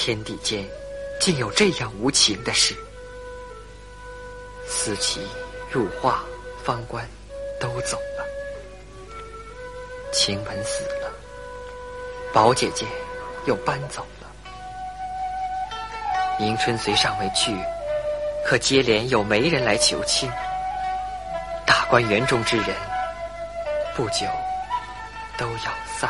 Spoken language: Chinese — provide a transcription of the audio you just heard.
天地间竟有这样无情的事。思琪、入画、方官都走了，晴雯死了，宝姐姐又搬走了，迎春虽尚未去，可接连有媒人来求亲，大观园中之人不久都要散。